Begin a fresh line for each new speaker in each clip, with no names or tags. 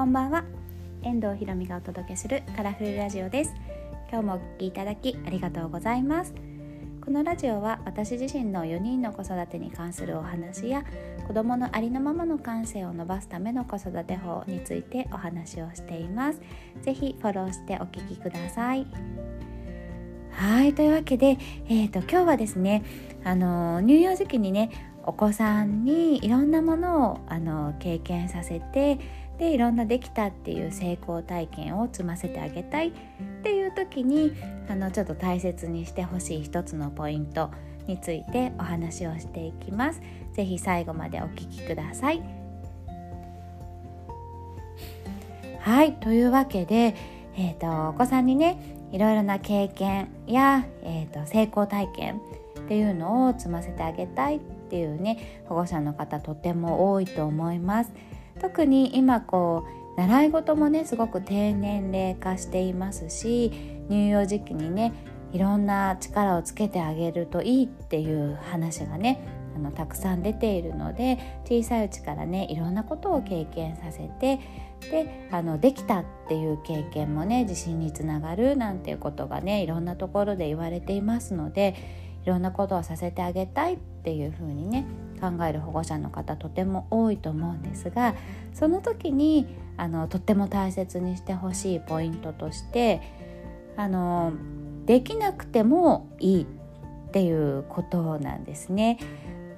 こんばんは。遠藤ひろみがお届けするカラフルラジオです。今日もお聞きいただきありがとうございます。このラジオは私自身の4人の子育てに関するお話や子供のありのままの感性を伸ばすための子育て法についてお話をしています。ぜひフォローしてお聞きください。はいというわけで、えーと、今日はですねあの乳幼児期にねお子さんにいろんなものをあの経験させてでいろんなできたっていう成功体験を積ませてあげたいっていう時にあのちょっと大切にしてほしい一つのポイントについてお話をしていきます。ぜひ最後までお聞きください。はいというわけで、えーと、お子さんにねいろいろな経験や、えーと成功体験っていうのを積ませてあげたいっていうね保護者の方とても多いと思います。特に今こう習い事もねすごく低年齢化していますし乳幼児期にねいろんな力をつけてあげるといいっていう話がねあのたくさん出ているので小さいうちからねいろんなことを経験させてであのできたっていう経験もね自信につながるなんていうことがねいろんなところで言われていますのでいろんなことをさせてあげたいっていうふうにね考える保護者の方とても多いと思うんですがその時にあのとっても大切にしてほしいポイントとしてあのできなくてもいいっていうことなんですね。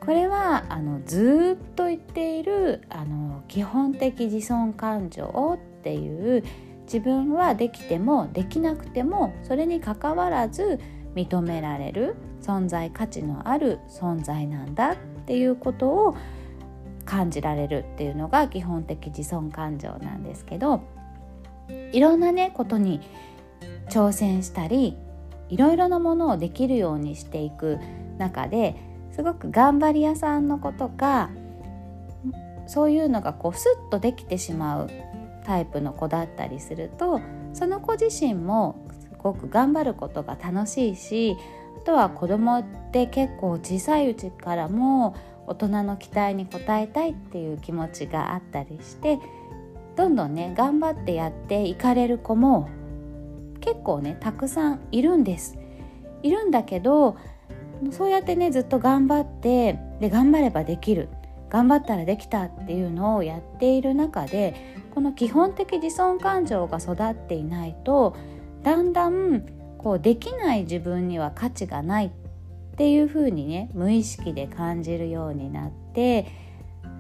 これはあのずっと言っているあの基本的自尊感情っていう自分はできてもできなくてもそれにかかわらず認められる存在価値のある存在なんだっていうことを感じられるっていうのが基本的自尊感情なんですけどいろんなねことに挑戦したりいろいろなものをできるようにしていく中ですごく頑張り屋さんの子とかそういうのがこうスッとできてしまうタイプの子だったりするとその子自身もごく頑張ることが楽しいしあとは子供って結構小さいうちからも大人の期待に応えたいっていう気持ちがあったりしてどんどんね頑張ってやっていかれる子も結構ねたくさんいるんです。いるんだけどそうやってねずっと頑張ってで頑張ればできる頑張ったらできたっていうのをやっている中でこの基本的自尊感情が育っていないとだんだんこうできない自分には価値がないっていう風にね無意識で感じるようになって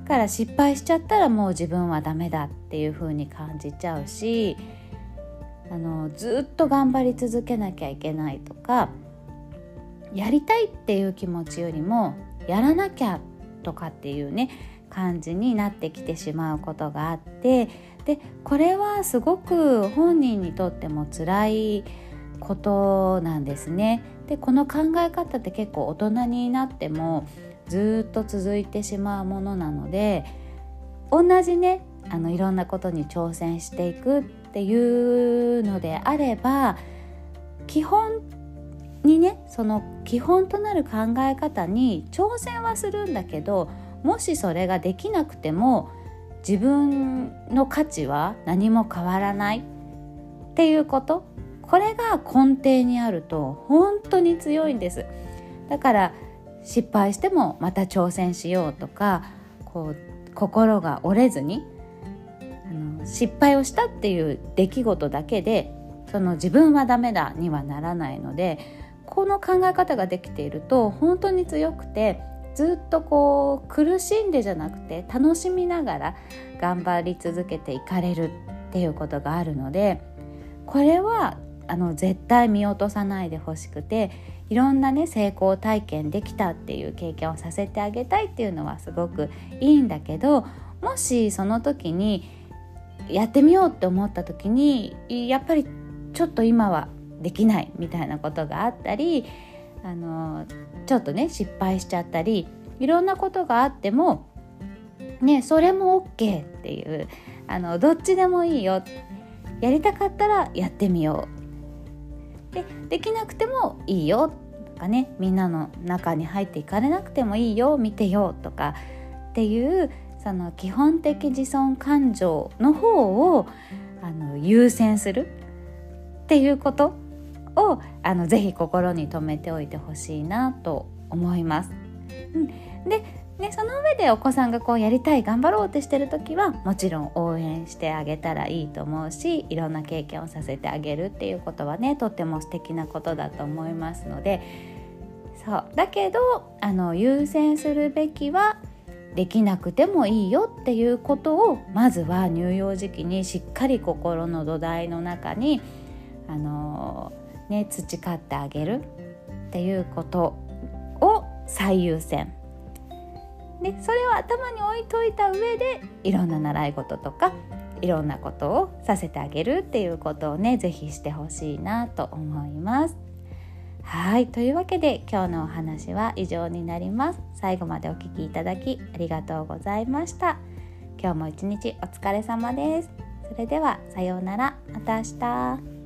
から失敗しちゃったらもう自分はダメだっていう風に感じちゃうしあのずっと頑張り続けなきゃいけないとかやりたいっていう気持ちよりもやらなきゃとかっていうね感じになってきてしまうことがあってでこれはすごく本人にとっても辛いことなんですね。でこの考え方って結構大人になってもずっと続いてしまうものなので同じねあのいろんなことに挑戦していくっていうのであれば基本にねその基本となる考え方に挑戦はするんだけどもしそれができなくても自分の価値は何も変わらないっていうことこれが根底にあると本当に強いんです。だから失敗してもまた挑戦しようとかこう心が折れずに失敗をしたっていう出来事だけでその自分はダメだにはならないのでこの考え方ができていると本当に強くてずっとこう苦しんでじゃなくて楽しみながら頑張り続けていかれるっていうことがあるのでこれはあの絶対見落とさないでほしくていろんなね成功体験できたっていう経験をさせてあげたいっていうのはすごくいいんだけどもしその時にやってみようって思った時にやっぱりちょっと今はできないみたいなことがあったりあのちょっとね失敗しちゃったりいろんなことがあってもねそれも OK っていうあのどっちでもいいよ。やりたかったらやってみよう。でできなくてもいいよ。とかねみんなの中に入っていかれなくてもいいよ。見てよとかっていうその基本的自尊感情の方をあの優先するっていうこと。をあのぜひ心に留めておいてほしいなと思います。うん、でね、その上でお子さんがこうやりたい頑張ろうってしてる時はもちろん応援してあげたらいいと思うしいろんな経験をさせてあげるっていうことはねとっても素敵なことだと思いますので。そう。だけどあの優先するべきはできなくてもいいよっていうことをまずは乳幼児期にしっかり心の土台の中にあのね、培ってあげるっていうことを最優先でそれを頭に置いといた上でいろんな習い事とかいろんなことをさせてあげるっていうことをね是非してほしいなと思います。はいというわけで今日のお話は以上になります。最後までお聴きいただきありがとうございました。今日も一日お疲れ様です。それではさようならまた明日。